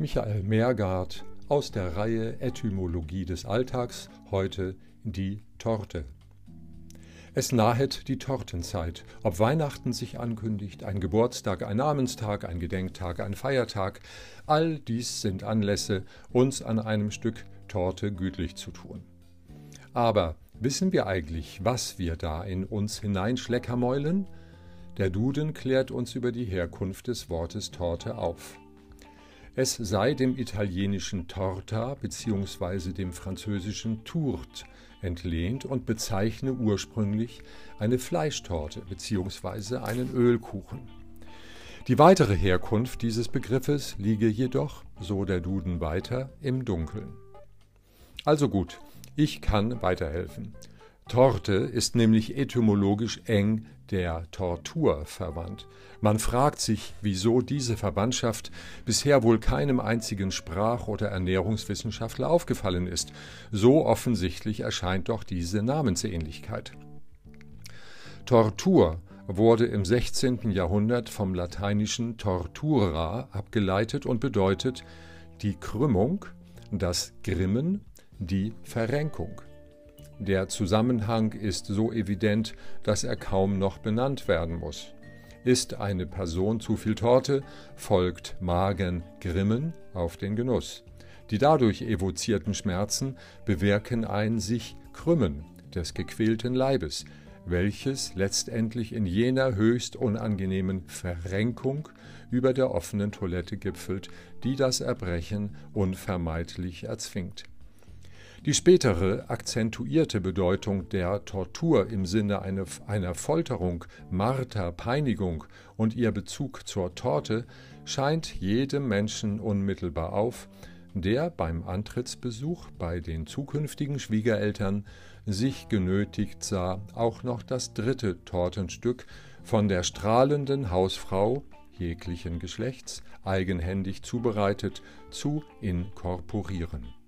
Michael Meergard aus der Reihe Etymologie des Alltags, heute die Torte. Es nahet die Tortenzeit. Ob Weihnachten sich ankündigt, ein Geburtstag, ein Namenstag, ein Gedenktag, ein Feiertag, all dies sind Anlässe, uns an einem Stück Torte gütlich zu tun. Aber wissen wir eigentlich, was wir da in uns hineinschleckermäulen? Der Duden klärt uns über die Herkunft des Wortes Torte auf. Es sei dem italienischen torta bzw. dem französischen tourte entlehnt und bezeichne ursprünglich eine Fleischtorte bzw. einen Ölkuchen. Die weitere Herkunft dieses Begriffes liege jedoch, so der Duden weiter, im Dunkeln. Also gut, ich kann weiterhelfen. Torte ist nämlich etymologisch eng der Tortur verwandt. Man fragt sich, wieso diese Verwandtschaft bisher wohl keinem einzigen Sprach- oder Ernährungswissenschaftler aufgefallen ist. So offensichtlich erscheint doch diese Namensähnlichkeit. Tortur wurde im 16. Jahrhundert vom lateinischen tortura abgeleitet und bedeutet die Krümmung, das Grimmen, die Verrenkung. Der Zusammenhang ist so evident, dass er kaum noch benannt werden muss. Ist eine Person zu viel Torte, folgt Magengrimmen auf den Genuss. Die dadurch evozierten Schmerzen bewirken ein sich Krümmen des gequälten Leibes, welches letztendlich in jener höchst unangenehmen Verrenkung über der offenen Toilette gipfelt, die das Erbrechen unvermeidlich erzwingt. Die spätere akzentuierte Bedeutung der Tortur im Sinne einer Folterung, Marter, Peinigung und ihr Bezug zur Torte scheint jedem Menschen unmittelbar auf, der beim Antrittsbesuch bei den zukünftigen Schwiegereltern sich genötigt sah, auch noch das dritte Tortenstück von der strahlenden Hausfrau jeglichen Geschlechts eigenhändig zubereitet zu inkorporieren.